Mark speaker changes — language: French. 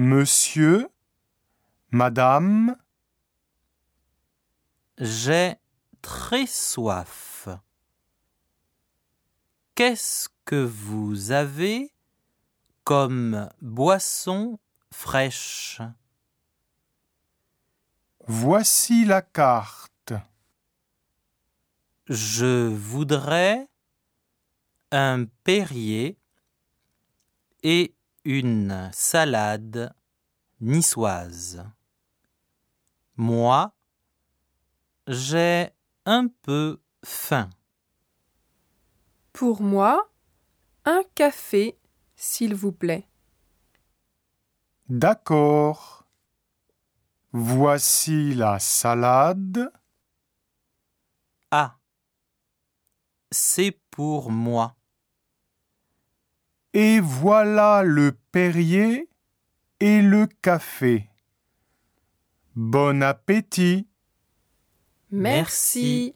Speaker 1: Monsieur, Madame,
Speaker 2: J'ai très soif. Qu'est-ce que vous avez comme boisson fraîche?
Speaker 1: Voici la carte.
Speaker 2: Je voudrais un Perrier et une salade niçoise. Moi, j'ai un peu faim.
Speaker 3: Pour moi, un café, s'il vous plaît.
Speaker 1: D'accord. Voici la salade.
Speaker 2: Ah, c'est pour moi.
Speaker 1: Et voilà le Perrier et le café. Bon appétit.
Speaker 3: Merci.